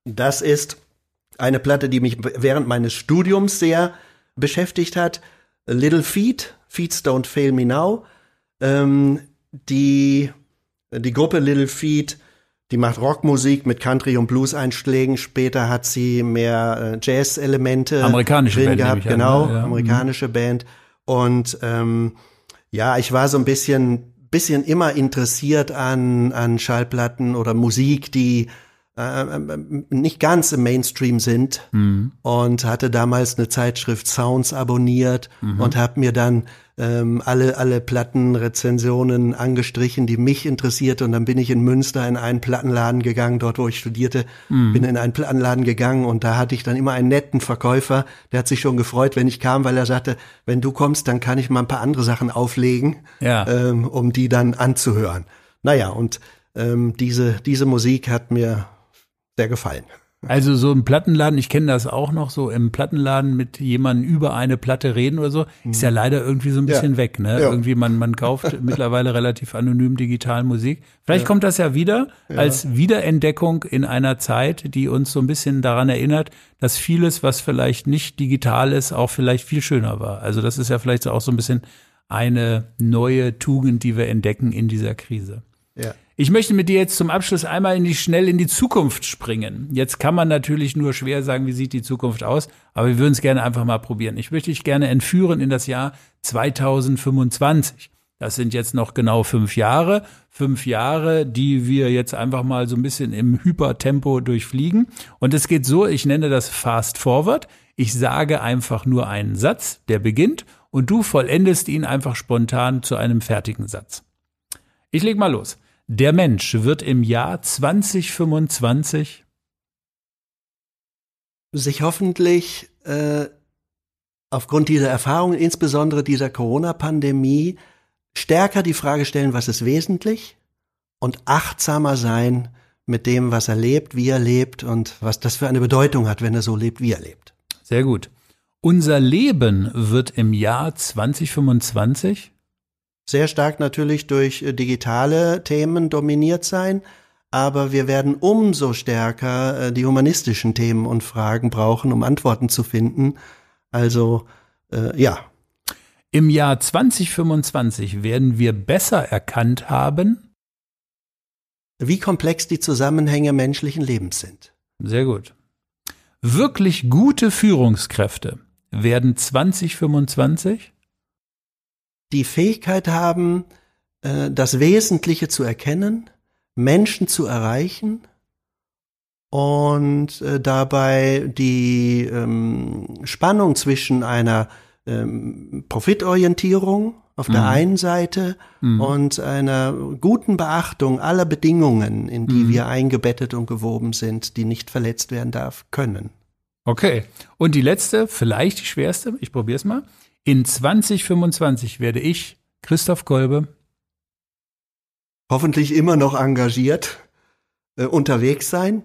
Das ist eine Platte, die mich während meines Studiums sehr beschäftigt hat. Little Feet, Feet Don't Fail Me Now. Ähm, die, die Gruppe Little Feet, die macht Rockmusik mit Country- und Blues-Einschlägen. Später hat sie mehr äh, Jazz-Elemente amerikanische drin Band, gehabt. Genau, an, ja. amerikanische mhm. Band. Und ähm, ja, ich war so ein bisschen, bisschen immer interessiert an, an Schallplatten oder Musik, die äh, äh, nicht ganz im Mainstream sind mhm. und hatte damals eine Zeitschrift Sounds abonniert mhm. und habe mir dann ähm, alle alle Plattenrezensionen angestrichen, die mich interessierte und dann bin ich in Münster in einen Plattenladen gegangen, dort wo ich studierte, mhm. bin in einen Plattenladen gegangen und da hatte ich dann immer einen netten Verkäufer, der hat sich schon gefreut, wenn ich kam, weil er sagte, wenn du kommst, dann kann ich mal ein paar andere Sachen auflegen, ja. ähm, um die dann anzuhören. Naja, und ähm, diese, diese Musik hat mir sehr gefallen. Also so im Plattenladen, ich kenne das auch noch, so im Plattenladen mit jemandem über eine Platte reden oder so, ist ja mhm. leider irgendwie so ein bisschen ja. weg. Ne? Ja. Irgendwie man, man kauft (laughs) mittlerweile relativ anonym digital Musik. Vielleicht ja. kommt das ja wieder als Wiederentdeckung in einer Zeit, die uns so ein bisschen daran erinnert, dass vieles, was vielleicht nicht digital ist, auch vielleicht viel schöner war. Also das ist ja vielleicht auch so ein bisschen eine neue Tugend, die wir entdecken in dieser Krise. Ja. Ich möchte mit dir jetzt zum Abschluss einmal in die, schnell in die Zukunft springen. Jetzt kann man natürlich nur schwer sagen, wie sieht die Zukunft aus, aber wir würden es gerne einfach mal probieren. Ich möchte dich gerne entführen in das Jahr 2025. Das sind jetzt noch genau fünf Jahre. Fünf Jahre, die wir jetzt einfach mal so ein bisschen im Hypertempo durchfliegen. Und es geht so, ich nenne das Fast Forward. Ich sage einfach nur einen Satz, der beginnt, und du vollendest ihn einfach spontan zu einem fertigen Satz. Ich leg mal los. Der Mensch wird im Jahr 2025 sich hoffentlich äh, aufgrund dieser Erfahrungen, insbesondere dieser Corona-Pandemie, stärker die Frage stellen, was ist wesentlich und achtsamer sein mit dem, was er lebt, wie er lebt und was das für eine Bedeutung hat, wenn er so lebt, wie er lebt. Sehr gut. Unser Leben wird im Jahr 2025 sehr stark natürlich durch äh, digitale Themen dominiert sein, aber wir werden umso stärker äh, die humanistischen Themen und Fragen brauchen, um Antworten zu finden. Also äh, ja. Im Jahr 2025 werden wir besser erkannt haben, wie komplex die Zusammenhänge menschlichen Lebens sind. Sehr gut. Wirklich gute Führungskräfte werden 2025 die Fähigkeit haben, äh, das Wesentliche zu erkennen, Menschen zu erreichen und äh, dabei die ähm, Spannung zwischen einer ähm, Profitorientierung auf der mhm. einen Seite mhm. und einer guten Beachtung aller Bedingungen, in die mhm. wir eingebettet und gewoben sind, die nicht verletzt werden darf, können. Okay. Und die letzte, vielleicht die schwerste, ich probiere es mal. In 2025 werde ich, Christoph Kolbe, hoffentlich immer noch engagiert äh, unterwegs sein.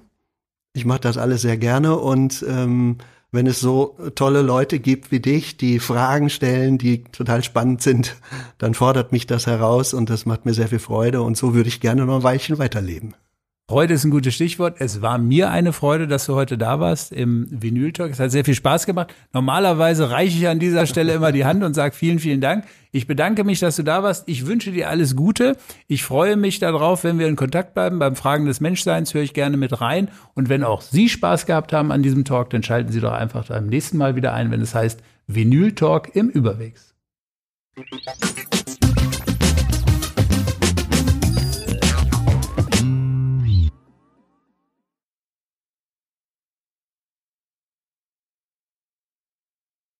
Ich mache das alles sehr gerne und ähm, wenn es so tolle Leute gibt wie dich, die Fragen stellen, die total spannend sind, dann fordert mich das heraus und das macht mir sehr viel Freude und so würde ich gerne noch ein Weilchen weiterleben. Freude ist ein gutes Stichwort. Es war mir eine Freude, dass du heute da warst im Vinyl Talk. Es hat sehr viel Spaß gemacht. Normalerweise reiche ich an dieser Stelle immer die Hand und sage vielen, vielen Dank. Ich bedanke mich, dass du da warst. Ich wünsche dir alles Gute. Ich freue mich darauf, wenn wir in Kontakt bleiben. Beim Fragen des Menschseins höre ich gerne mit rein. Und wenn auch Sie Spaß gehabt haben an diesem Talk, dann schalten Sie doch einfach beim nächsten Mal wieder ein, wenn es heißt Vinyl Talk im Überwegs.